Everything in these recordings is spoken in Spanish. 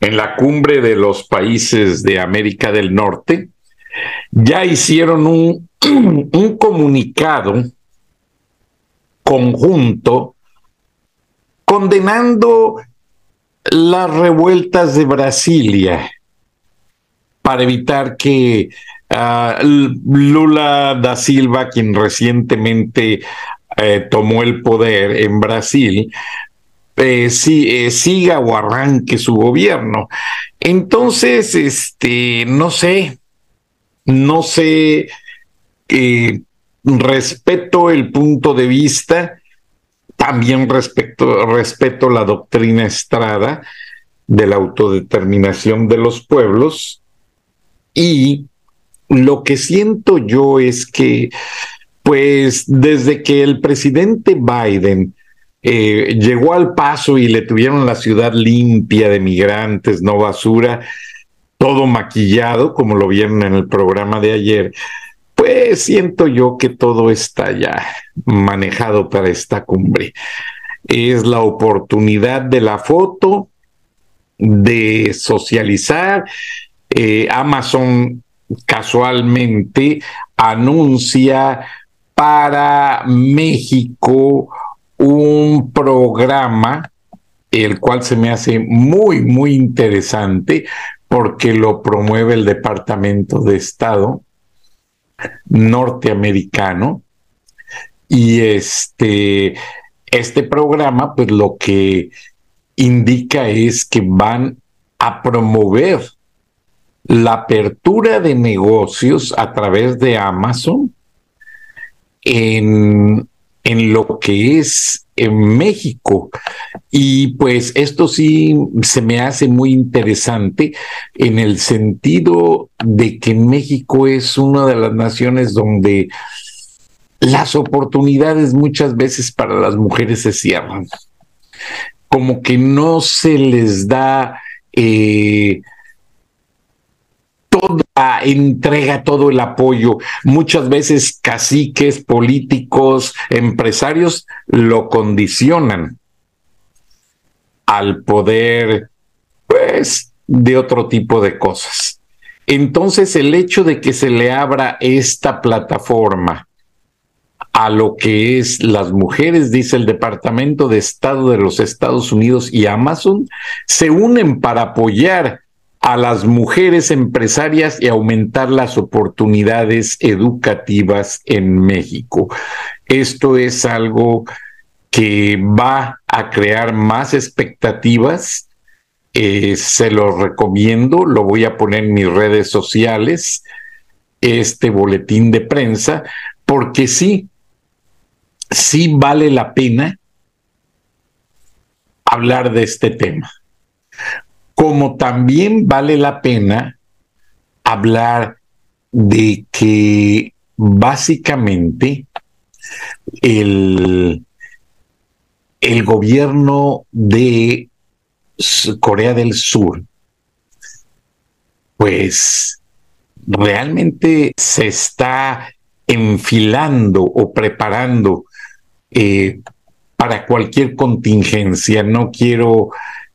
en la cumbre de los países de América del Norte. Ya hicieron un, un comunicado conjunto condenando las revueltas de Brasilia para evitar que uh, Lula da Silva, quien recientemente eh, tomó el poder en Brasil, eh, si, eh, siga o arranque su gobierno. Entonces, este, no sé, no sé, respeto el punto de vista, también respeto la doctrina Estrada de la autodeterminación de los pueblos y lo que siento yo es que pues desde que el presidente Biden eh, llegó al paso y le tuvieron la ciudad limpia de migrantes, no basura, todo maquillado, como lo vieron en el programa de ayer, pues siento yo que todo está ya manejado para esta cumbre. Es la oportunidad de la foto, de socializar. Eh, Amazon casualmente anuncia para México un programa, el cual se me hace muy, muy interesante porque lo promueve el Departamento de Estado norteamericano. Y este, este programa, pues lo que indica es que van a promover la apertura de negocios a través de Amazon en, en lo que es en México. Y pues esto sí se me hace muy interesante en el sentido de que México es una de las naciones donde las oportunidades muchas veces para las mujeres se cierran. Como que no se les da eh, toda entrega, todo el apoyo. Muchas veces caciques, políticos, empresarios lo condicionan al poder, pues, de otro tipo de cosas. Entonces, el hecho de que se le abra esta plataforma a lo que es las mujeres, dice el Departamento de Estado de los Estados Unidos y Amazon, se unen para apoyar a las mujeres empresarias y aumentar las oportunidades educativas en México. Esto es algo que va a crear más expectativas. Eh, se lo recomiendo, lo voy a poner en mis redes sociales, este boletín de prensa, porque sí, sí vale la pena hablar de este tema como también vale la pena hablar de que básicamente el, el gobierno de Corea del Sur, pues realmente se está enfilando o preparando eh, para cualquier contingencia. No quiero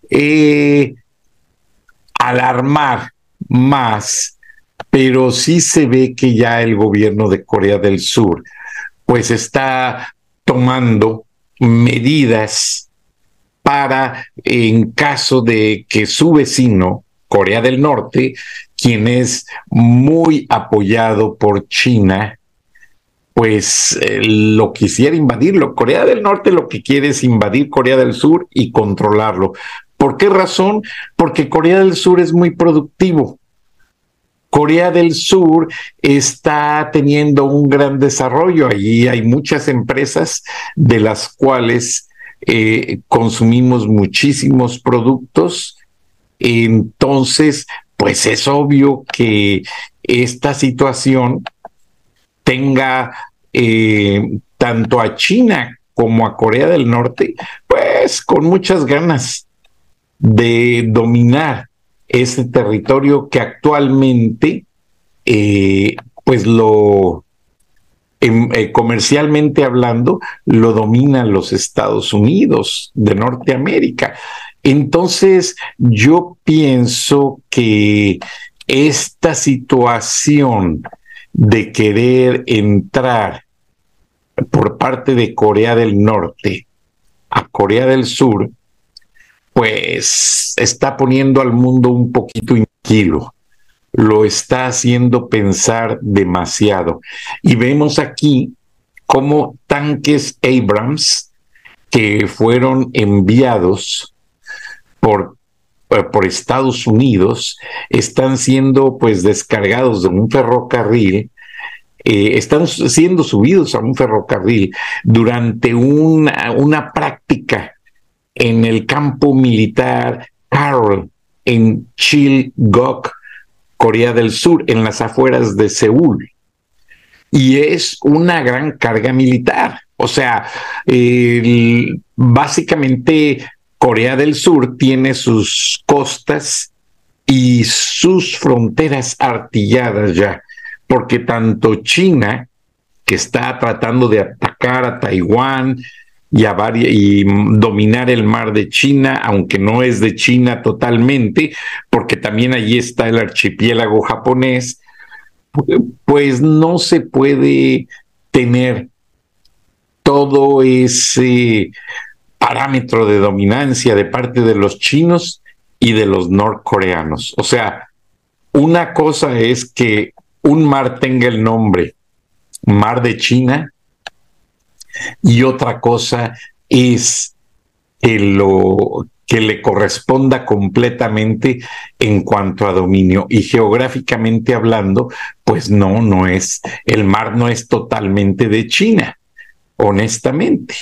eh, alarmar más, pero sí se ve que ya el gobierno de Corea del Sur pues está tomando medidas para, en caso de que su vecino, Corea del Norte, quien es muy apoyado por China, pues eh, lo quisiera invadirlo. Corea del Norte lo que quiere es invadir Corea del Sur y controlarlo. ¿Por qué razón? Porque Corea del Sur es muy productivo. Corea del Sur está teniendo un gran desarrollo. Allí hay muchas empresas de las cuales eh, consumimos muchísimos productos. Entonces, pues es obvio que esta situación tenga eh, tanto a China como a Corea del Norte, pues con muchas ganas de dominar ese territorio que actualmente, eh, pues lo, em, eh, comercialmente hablando, lo dominan los Estados Unidos de Norteamérica. Entonces, yo pienso que esta situación de querer entrar por parte de Corea del Norte a Corea del Sur, pues está poniendo al mundo un poquito inquilo, lo está haciendo pensar demasiado. Y vemos aquí cómo tanques Abrams que fueron enviados por eh, por Estados Unidos están siendo pues descargados de un ferrocarril eh, están siendo subidos a un ferrocarril durante una, una práctica en el campo militar Carol en Chilgok, Corea del Sur, en las afueras de Seúl. Y es una gran carga militar. O sea, básicamente Corea del Sur tiene sus costas y sus fronteras artilladas ya, porque tanto China, que está tratando de atacar a Taiwán y, dominar el mar de China, aunque no es de China totalmente, porque también allí está el archipiélago japonés, pues no se puede tener todo ese parámetro de dominancia de parte de los chinos y de los norcoreanos. O sea, una cosa es que un mar tenga el nombre Mar de China y otra cosa es que lo que le corresponda completamente en cuanto a dominio y geográficamente hablando, pues no, no es el mar no es totalmente de China, honestamente.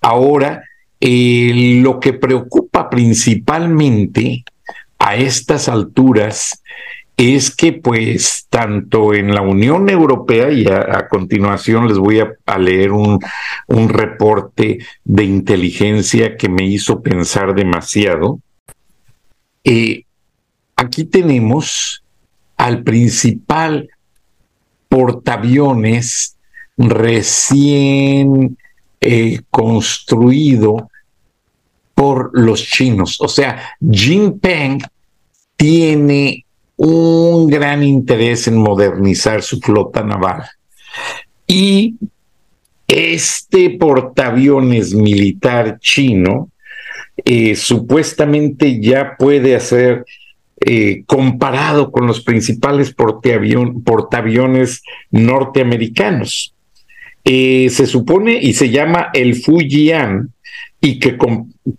Ahora eh, lo que preocupa principalmente a estas alturas es que pues tanto en la Unión Europea, y a, continuación les voy a, leer un, un, reporte de inteligencia que me hizo pensar demasiado, eh, aquí tenemos al principal portaaviones recién eh, construido por los chinos. O sea, Jinping tiene un gran interés en modernizar su flota naval. Y este portaaviones militar chino eh, supuestamente ya puede hacer eh, comparado con los principales portaaviones norteamericanos. Eh, se supone y se llama el Fujian y que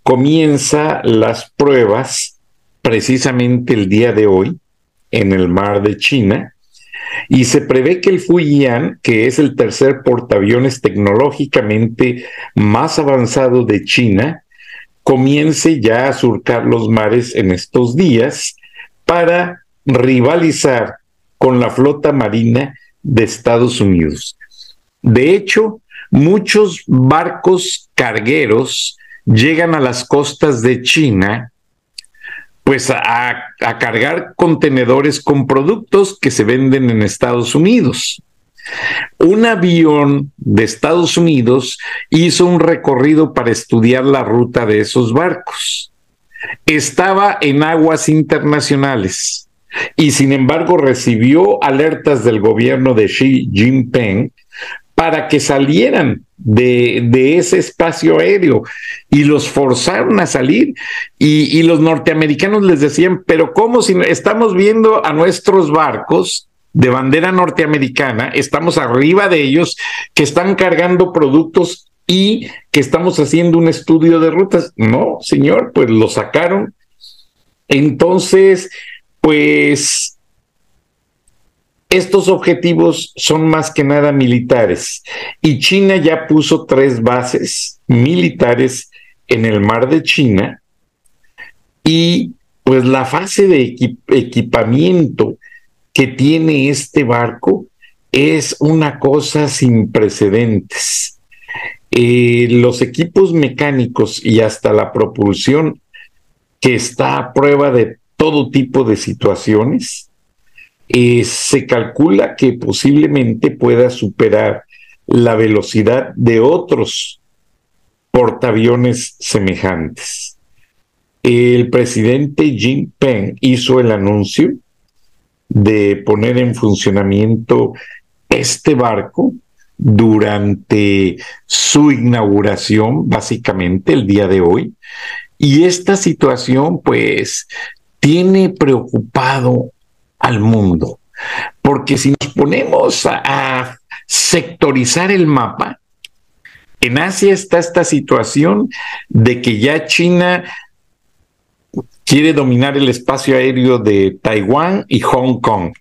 comienza las pruebas precisamente el día de hoy en el mar de China y se prevé que el Fujian, que es el tercer portaaviones tecnológicamente más avanzado de China, comience ya a surcar los mares en estos días para rivalizar con la flota marina de Estados Unidos. De hecho, muchos barcos cargueros llegan a las costas de China pues a, cargar contenedores con productos que se venden en Estados Unidos. Un avión de Estados Unidos hizo un recorrido para estudiar la ruta de esos barcos. Estaba en aguas internacionales y sin embargo recibió alertas del gobierno de Xi Jinping para que salieran de, ese espacio aéreo y los forzaron a salir y, y, los norteamericanos les decían, pero ¿cómo si estamos viendo a nuestros barcos de bandera norteamericana, estamos arriba de ellos que están cargando productos y que estamos haciendo un estudio de rutas? No, señor, pues lo sacaron. Entonces, pues estos objetivos son más que nada militares y China ya puso tres bases militares en el mar de China y pues la fase de equipamiento que tiene este barco es una cosa sin precedentes. Eh, los equipos mecánicos y hasta la propulsión que está a prueba de todo tipo de situaciones, eh, se calcula que posiblemente pueda superar la velocidad de otros portaaviones semejantes. El presidente Jinping hizo el anuncio de poner en funcionamiento este barco durante su inauguración, básicamente el día de hoy. Y esta situación, pues, tiene preocupado al mundo. Porque si nos ponemos a, sectorizar el mapa, en Asia está esta situación de que ya China quiere dominar el espacio aéreo de Taiwán y Hong Kong,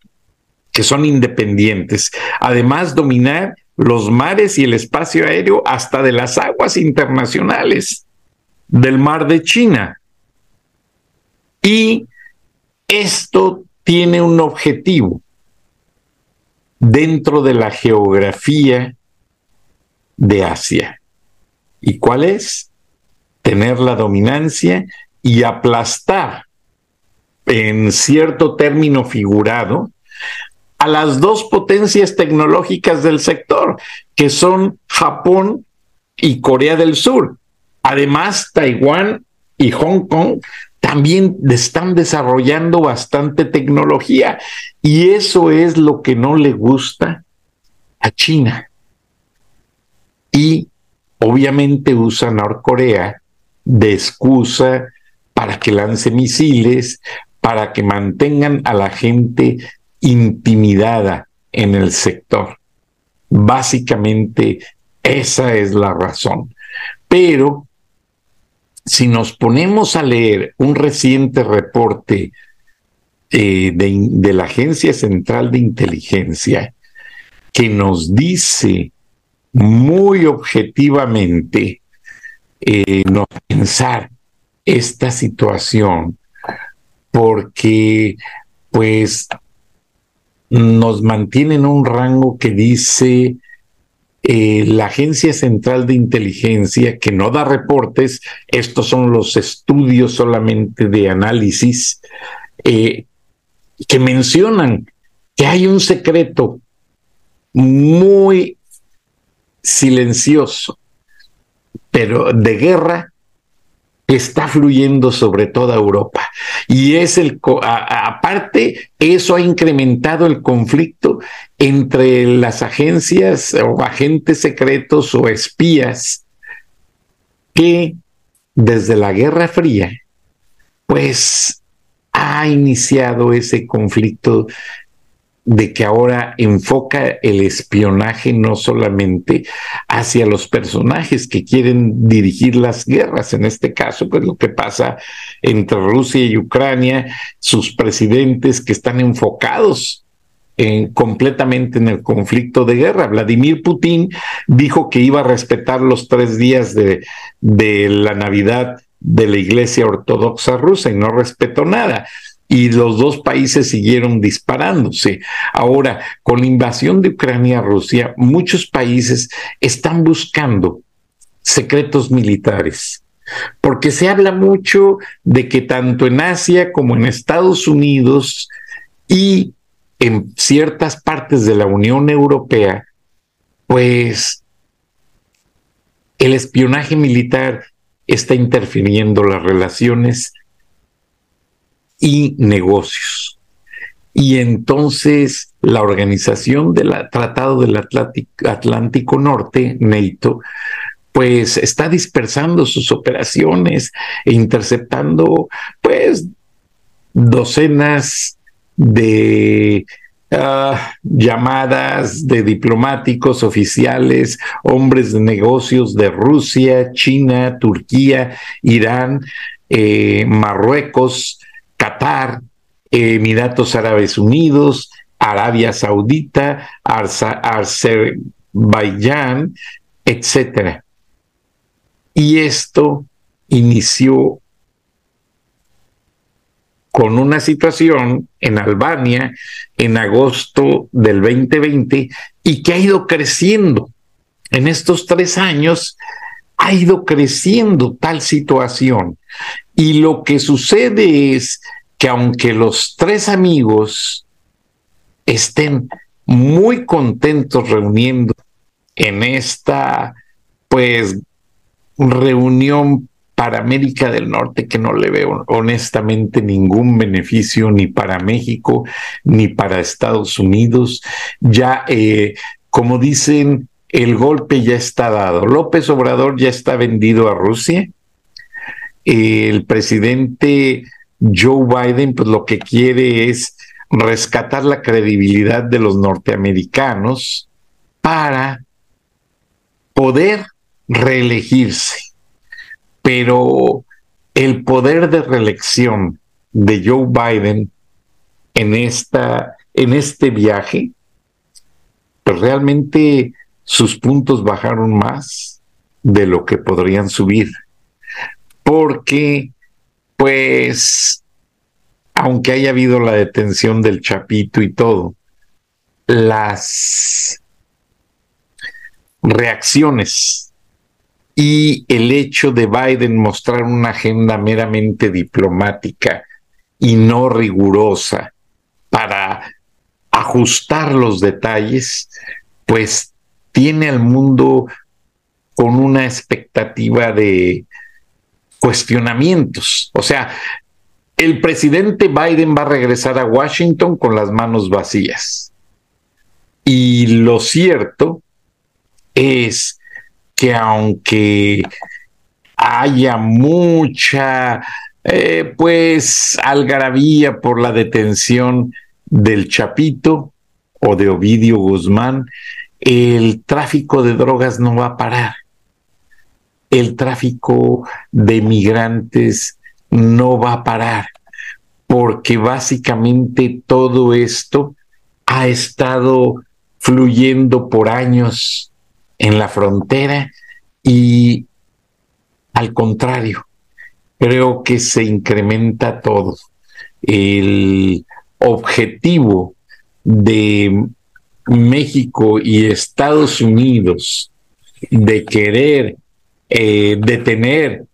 que son independientes. Además, dominar los mares y el espacio aéreo hasta de las aguas internacionales del mar de China. Y esto tiene un objetivo dentro de la geografía de Asia. ¿Y cuál es? Tener la dominancia y aplastar, en cierto término figurado, a las dos potencias tecnológicas del sector, que son Japón y Corea del Sur. Además, Taiwán y Hong Kong también están desarrollando bastante tecnología y eso es lo que no le gusta a China. Y obviamente usa Norcorea de excusa para que lance misiles, para que mantengan a la gente intimidada en el sector. Básicamente esa es la razón. Pero si nos ponemos a leer un reciente reporte eh, de, la Agencia Central de Inteligencia que nos dice muy objetivamente eh, no pensar esta situación porque pues nos mantiene en un rango que dice eh, la Agencia Central de Inteligencia, que no da reportes, estos son los estudios solamente de análisis, eh, que mencionan que hay un secreto muy silencioso, pero de guerra está fluyendo sobre toda Europa. Y es el, aparte, eso ha incrementado el conflicto entre las agencias o agentes secretos o espías que desde la Guerra Fría, pues ha iniciado ese conflicto de que ahora enfoca el espionaje no solamente hacia los personajes que quieren dirigir las guerras, en este caso, pues lo que pasa entre Rusia y Ucrania, sus presidentes que están enfocados en, completamente en el conflicto de guerra. Vladimir Putin dijo que iba a respetar los tres días de la Navidad de la Iglesia Ortodoxa rusa y no respetó nada y los dos países siguieron disparándose. Ahora, con la invasión de Ucrania a Rusia, muchos países están buscando secretos militares, porque se habla mucho de que tanto en Asia como en Estados Unidos y en ciertas partes de la Unión Europea, pues el espionaje militar está interfiriendo las relaciones y negocios. y entonces la organización del Tratado del Atlántico Norte, NATO, pues está dispersando sus operaciones e interceptando pues docenas de ah, llamadas de diplomáticos oficiales, hombres de negocios de Rusia, China, Turquía, Irán, eh, Marruecos, Qatar, Emiratos Árabes Unidos, Arabia Saudita, Azerbaiyán, etcétera. Y esto inició con una situación en Albania en agosto del 2020 y que ha ido creciendo. En estos tres años ha ido creciendo tal situación. Y lo que sucede es que aunque los tres amigos estén muy contentos reuniendo en esta, pues, reunión para América del Norte que no le veo honestamente ningún beneficio ni para México ni para Estados Unidos. Ya, eh, como dicen, el golpe ya está dado. López Obrador ya está vendido a Rusia. el presidente Joe Biden, pues lo que quiere es rescatar la credibilidad de los norteamericanos para poder reelegirse. Pero el poder de reelección de Joe Biden en, esta, en este viaje, pues realmente sus puntos bajaron más de lo que podrían subir. Porque, pues, aunque haya habido la detención del Chapito y todo, las reacciones y el hecho de Biden mostrar una agenda meramente diplomática y no rigurosa para ajustar los detalles, pues tiene al mundo con una expectativa de cuestionamientos. O sea, el presidente Biden va a regresar a Washington con las manos vacías. Y lo cierto es que aunque haya mucha, eh, pues, algarabía por la detención del Chapito o de Ovidio Guzmán, el tráfico de drogas no va a parar. El tráfico de migrantes no va a parar, porque básicamente todo esto ha estado fluyendo por años en la frontera y al contrario, creo que se incrementa todo. El objetivo de México y Estados Unidos de querer eh, detener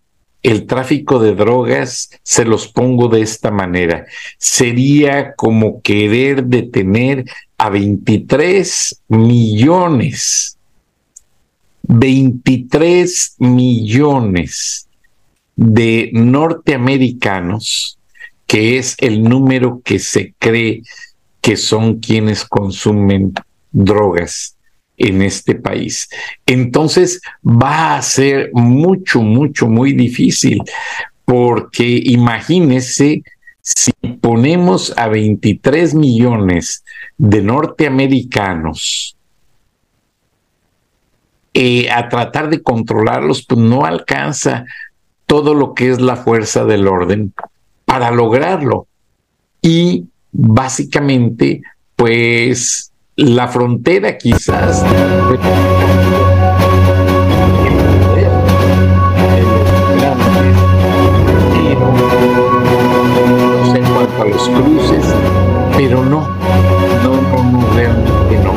el tráfico de drogas, se los pongo de esta manera. Sería como querer detener a 23 millones, 23 millones de norteamericanos, que es el número que se cree que son quienes consumen drogas en este país. Entonces va a ser mucho, mucho, muy difícil, porque imagínese si ponemos a 23 millones de norteamericanos eh, a tratar de controlarlos, pues no alcanza todo lo que es la fuerza del orden para lograrlo. Y básicamente, pues la frontera quizás cuanto a los cruces, pero no, no, no, no, realmente no.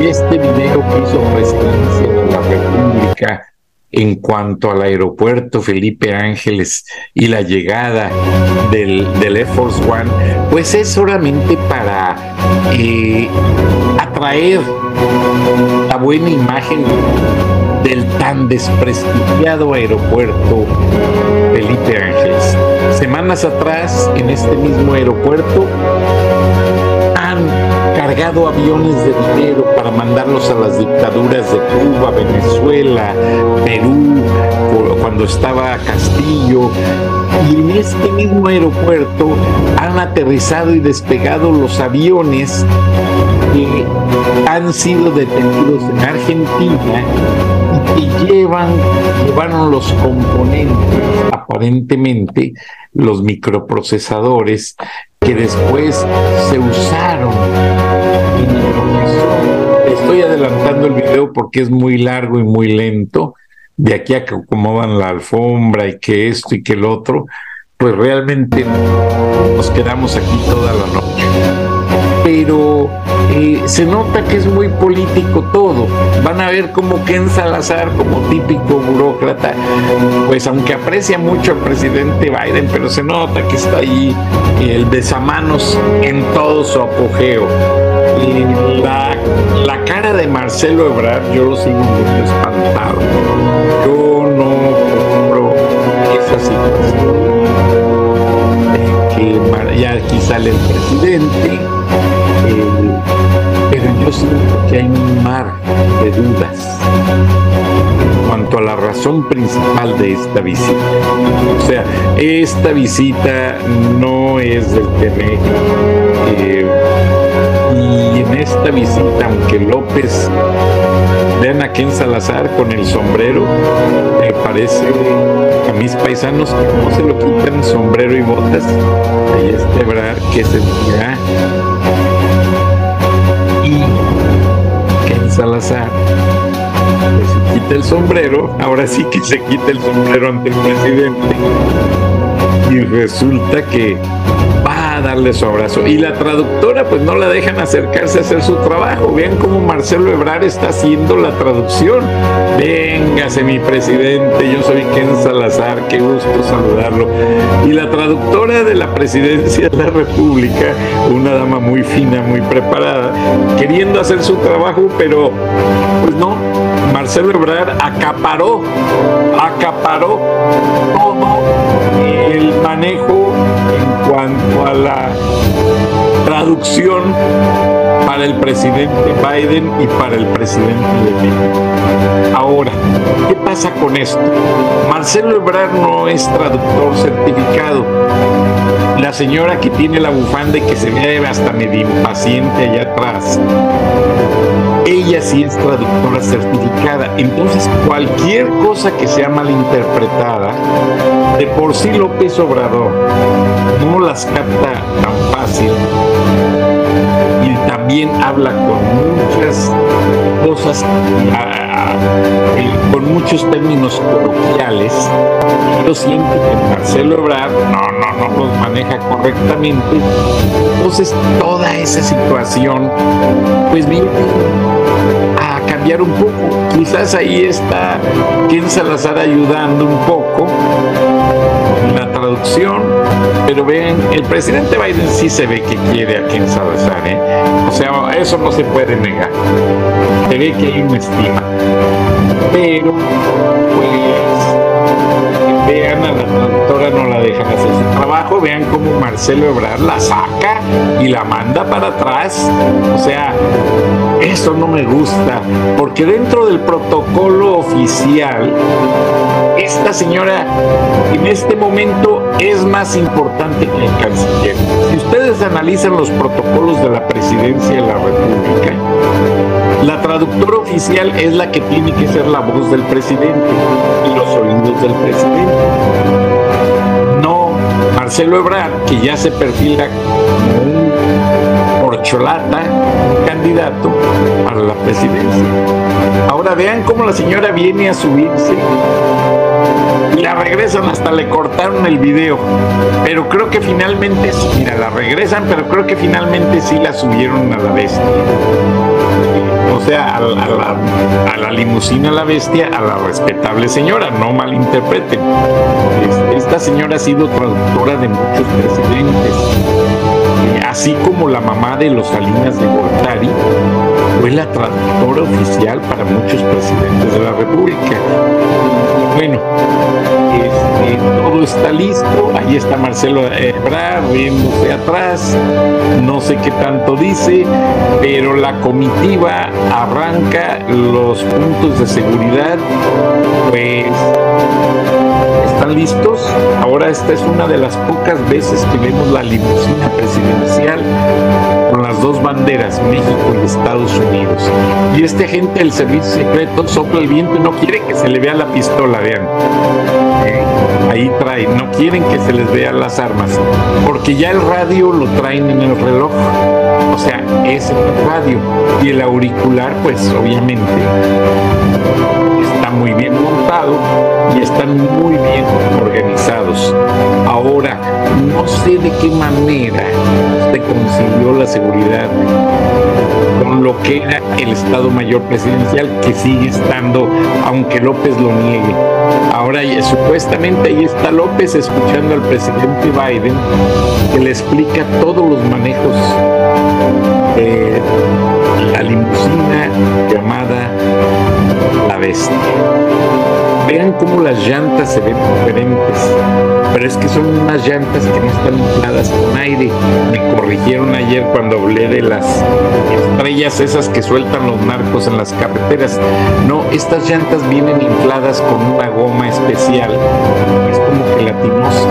Y este video que hizo presidencia de la República en cuanto al aeropuerto Felipe Ángeles y la llegada del, Air Force One, pues es solamente para eh, atraer la buena imagen del tan desprestigiado aeropuerto Felipe Ángeles. semanas atrás, en este mismo aeropuerto, cargado aviones de dinero para mandarlos a las dictaduras de Cuba, Venezuela, Perú, cuando estaba Castillo. Y en este mismo aeropuerto han aterrizado y despegado los aviones que han sido detenidos en Argentina y que llevan, llevaron los componentes, aparentemente, los microprocesadores que después se usaron Estoy adelantando el video porque es muy largo y muy lento. De aquí a que acomodan la alfombra y que esto y que el otro, pues realmente nos quedamos aquí toda la noche. Pero eh, se nota que es muy político todo. Van a ver como Ken Salazar, como típico burócrata, pues aunque aprecia mucho al presidente Biden, pero se nota que está ahí el besamanos en todo su apogeo. la, la cara de Marcelo Ebrard, yo lo sigo muy espantado. Yo no compro esa situación. Ya aquí sale el presidente yo siento que hay un mar de dudas cuanto a la razón principal de esta visita. O sea, esta visita no es del TME. Eh, y en esta visita, aunque López vean a Ken Salazar con el sombrero, me parece a mis paisanos que no se lo quitan sombrero y botas, ahí es Ebrar que se dirá Salazar. Se quita el sombrero, ahora sí que se quita el sombrero ante el presidente. Y resulta que darle su abrazo. Y la traductora pues no la dejan acercarse a hacer su trabajo. Vean cómo Marcelo Ebrard está haciendo la traducción. Véngase mi presidente, yo soy Ken Salazar, qué gusto saludarlo. Y la traductora de la presidencia de la República, una dama muy fina, muy preparada, queriendo hacer su trabajo, pero pues no, Marcelo Ebrard acaparó, acaparó todo el manejo cuanto a la traducción para el presidente Biden y para el presidente de. Ahora, ¿qué pasa con esto? Marcelo Ebrard no es traductor certificado. La señora que tiene la bufanda y que se ve hasta medio impaciente allá atrás ella sí es traductora certificada. Entonces, cualquier cosa que sea malinterpretada, de por sí López Obrador no las capta tan fácil también habla con muchas cosas, con muchos términos coloquiales. Yo siento que Marcelo Ebrard no, no, no los maneja correctamente. Entonces, toda esa situación, pues viene un poco. Quizás ahí está Ken Salazar ayudando un poco la traducción, pero ven, el presidente Biden sí se ve que quiere a Ken Salazar, ¿eh? o sea, eso no se puede negar. Se ve que hay una estima, pero pues vean a la traductora no la dejan hacer su trabajo, vean cómo Marcelo Ebrard la saca y la manda para atrás, o sea, eso no me gusta, porque dentro del protocolo oficial, esta señora en este momento es más importante que el canciller. Si ustedes analizan los protocolos de la presidencia de la República, la traductora oficial es la que tiene que ser la voz del presidente y los oídos del presidente. No Marcelo Ebrard, que ya se perfila como un porcholata, candidato para la presidencia. Ahora vean cómo la señora viene a subirse y la regresan, hasta le cortaron el video. Pero creo que finalmente, mira, la regresan, pero creo que finalmente sí la subieron a la bestia. O sea, a la, limusina la bestia, a la respetable señora, no malinterpreten. Esta señora ha sido traductora de muchos presidentes así como la mamá de los Salinas de Gortari, fue la traductora oficial para muchos presidentes de la República. Bueno, este, todo está listo, ahí está Marcelo Ebrard riéndose atrás, no sé qué tanto dice, pero la comitiva arranca los puntos de seguridad, pues ¿Están listos? Ahora esta es una de las pocas veces que vemos la limusina presidencial con las dos banderas, México y Estados Unidos. Y este agente del servicio secreto sopla el viento y no quiere que se le vea la pistola, vean. Ahí trae, no quieren que se les vean las armas, porque ya el radio lo traen en el reloj. O sea, es radio y el auricular, pues obviamente está muy bien montado y están muy bien organizados. Ahora, no sé de qué manera se concilió la seguridad con lo que era el Estado Mayor Presidencial, que sigue estando, aunque López lo niegue. Ahora, supuestamente ahí está López escuchando al presidente Biden, que le explica todos los manejos de la limusina llamada La Bestia. Vean cómo las llantas se ven diferentes, pero es que son unas llantas que no están infladas con aire. Me corrigieron ayer cuando hablé de las estrellas esas que sueltan los narcos en las carreteras. No, estas llantas vienen infladas con una goma especial. Es como gelatinosa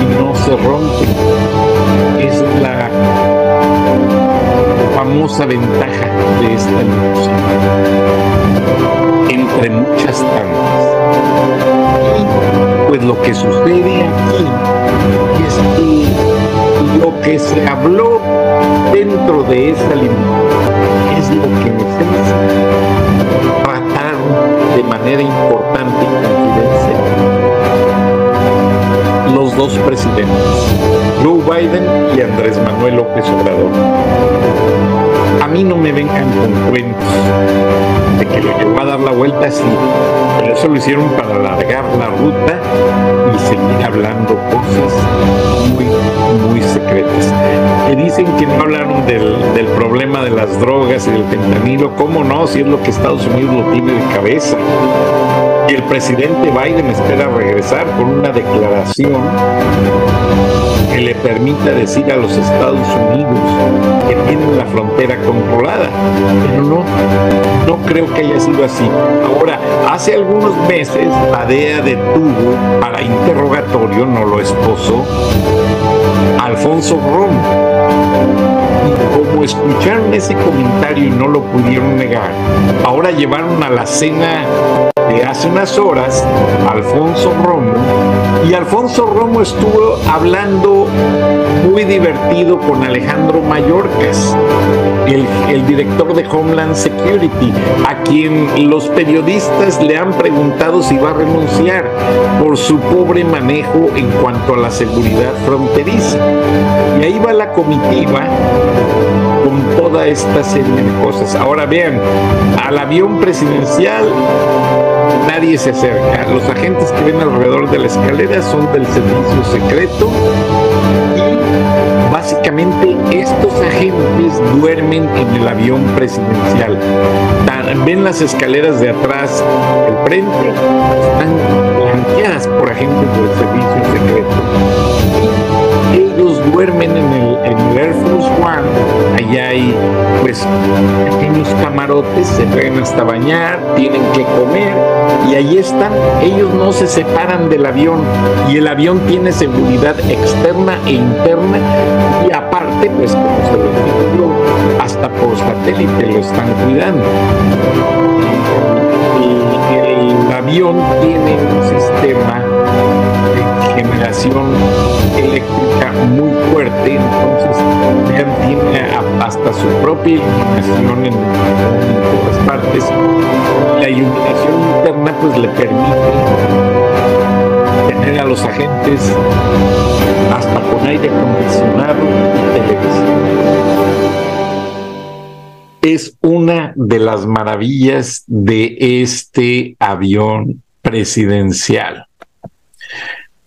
y no se rompen. Es la famosa ventaja de esta limusina entre muchas tantas. pues lo que sucede aquí es que lo que se habló dentro de esa limitación es lo que en esencia trataron de manera importante y confidencial dos presidentes, Joe Biden y Andrés Manuel López Obrador. A mí no me vengan con cuentos de que lo llevó a dar la vuelta así. Eso lo hicieron para alargar la ruta y seguir hablando cosas muy, muy secretas. Que dicen que no hablaron del, del problema de las drogas y del fentanilo. ¿Cómo no? Si es lo que Estados Unidos lo tiene de cabeza. Y el presidente Biden espera regresar con una declaración que le permita decir a los Estados Unidos que tienen la frontera controlada. Pero no, no creo que haya sido así. Ahora, hace algunos meses la DEA detuvo para interrogatorio, no lo esposó, Alfonso Romo. Como escucharon ese comentario y no lo pudieron negar, ahora llevaron a la cena hace unas horas Alfonso Romo y Alfonso Romo estuvo hablando muy divertido con Alejandro Mayorkas, el, el, director de Homeland Security, a quien los periodistas le han preguntado si va a renunciar por su pobre manejo en cuanto a la seguridad fronteriza. Y ahí va la comitiva con toda esta serie de cosas. Ahora vean, al avión presidencial nadie se acerca. Los agentes que ven alrededor de la escalera son del servicio secreto y básicamente estos agentes duermen en el avión presidencial. Ven las escaleras de atrás, el frente, están blanqueadas por agentes del servicio secreto se pueden hasta bañar, tienen que comer y ahí están, ellos no se separan del avión y el avión tiene seguridad externa e interna y aparte pues como se lo digo hasta por satélite lo están cuidando. Y el avión tiene un sistema generación eléctrica muy fuerte, entonces tiene hasta su propia iluminación en, todas partes. La iluminación interna pues le permite tener a los agentes hasta con aire acondicionado y televisión. Es una de las maravillas de este avión presidencial.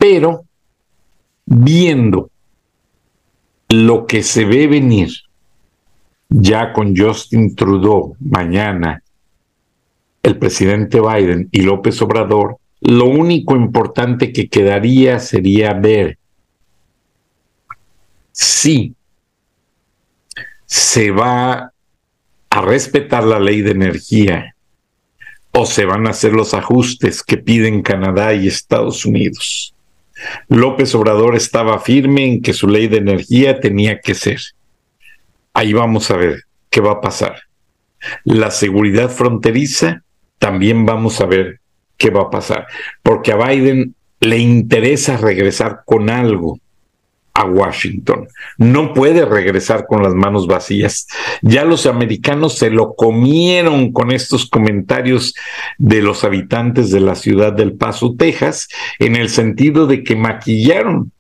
Pero viendo lo que se ve venir ya con Justin Trudeau mañana, el presidente Biden y López Obrador, lo único importante que quedaría sería ver si se va a respetar la ley de energía o se van a hacer los ajustes que piden Canadá y Estados Unidos. López Obrador estaba firme en que su ley de energía tenía que ser. Ahí vamos a ver qué va a pasar. La seguridad fronteriza, también vamos a ver qué va a pasar, porque a Biden le interesa regresar con algo a Washington. No puede regresar con las manos vacías. Ya los americanos se lo comieron con estos comentarios de los habitantes de la ciudad del Paso, Texas, en el sentido de que maquillaron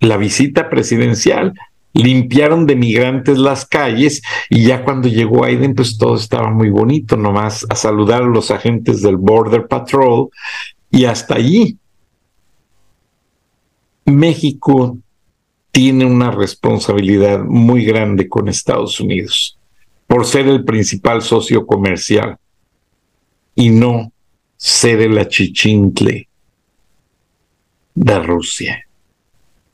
la visita presidencial, limpiaron de migrantes las calles y ya cuando llegó Biden pues todo estaba muy bonito, nomás a saludar a los agentes del Border Patrol y hasta allí. México tiene una responsabilidad muy grande con Estados Unidos por ser el principal socio comercial y no ser el achichincle de Rusia.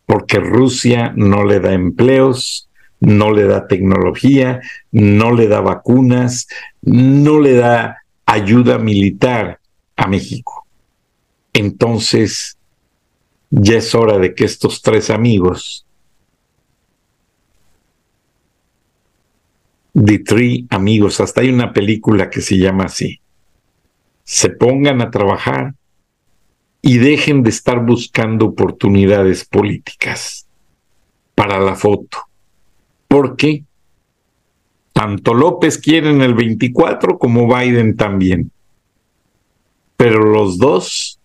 Porque Rusia no le da empleos, no le da tecnología, no le da vacunas, no le da ayuda militar a México. Entonces, ya es hora de que estos tres amigos The Three Amigos, hasta hay una película que se llama así, se pongan a trabajar y dejen de estar buscando oportunidades políticas para la foto. Porque tanto López quiere en el 24 como Biden también. Pero los dos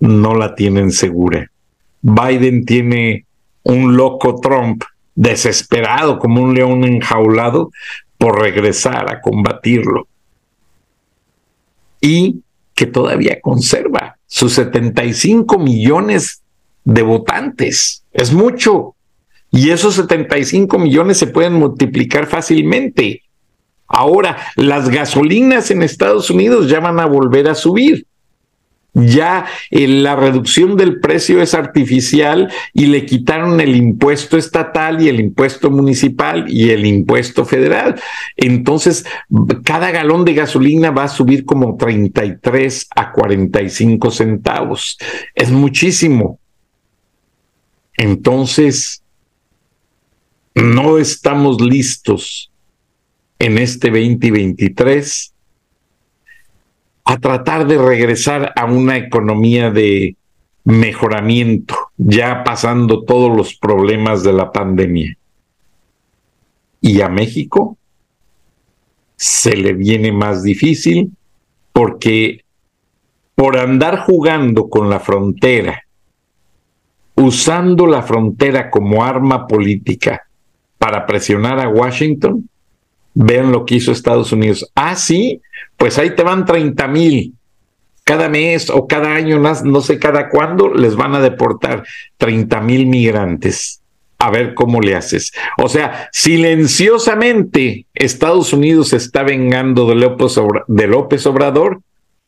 no la tienen segura. Biden tiene un loco Trump desesperado como un león enjaulado por regresar a combatirlo. Y que todavía conserva sus 75 millones de votantes. Es mucho. Y esos 75 millones se pueden multiplicar fácilmente. Ahora, las gasolinas en Estados Unidos ya van a volver a subir ya eh, la reducción del precio es artificial y le quitaron el impuesto estatal y el impuesto municipal y el impuesto federal. Entonces, cada galón de gasolina va a subir como 33 a 45 centavos. Es muchísimo. Entonces, no estamos listos en este 2023 a tratar de regresar a una economía de mejoramiento, ya pasando todos los problemas de la pandemia. Y a México se le viene más difícil porque por andar jugando con la frontera, usando la frontera como arma política para presionar a Washington, vean lo que hizo Estados Unidos. Ah, sí, pues ahí te van 30 mil. Cada mes o cada año, no sé cada cuándo, les van a deportar 30 mil migrantes. A ver cómo le haces. O sea, silenciosamente Estados Unidos está vengando de López, de López Obrador,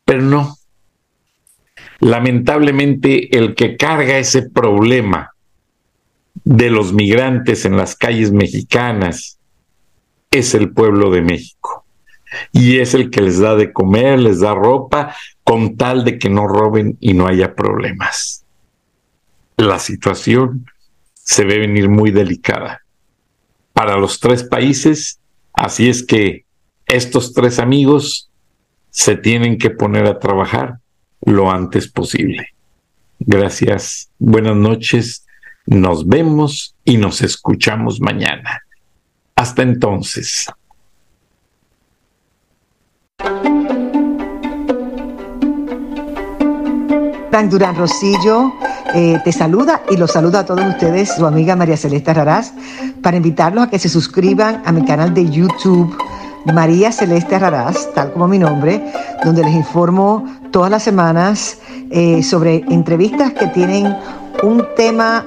pero no. Lamentablemente, el que carga ese problema de los migrantes en las calles mexicanas es el pueblo de México y es el que les da de comer, les da ropa, con tal de que no roben y no haya problemas. La situación se ve venir muy delicada para los tres países, así es que estos tres amigos se tienen que poner a trabajar lo antes posible. Gracias, buenas noches, nos vemos y nos escuchamos mañana. Hasta entonces. Frank Durán Rosillo eh, te saluda y los saluda a todos ustedes, su amiga María Celeste Raraz, para invitarlos a que se suscriban a mi canal de YouTube María Celeste Raraz, tal como mi nombre, donde les informo todas las semanas eh, sobre entrevistas que tienen un tema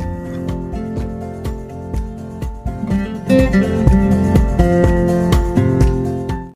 嗯。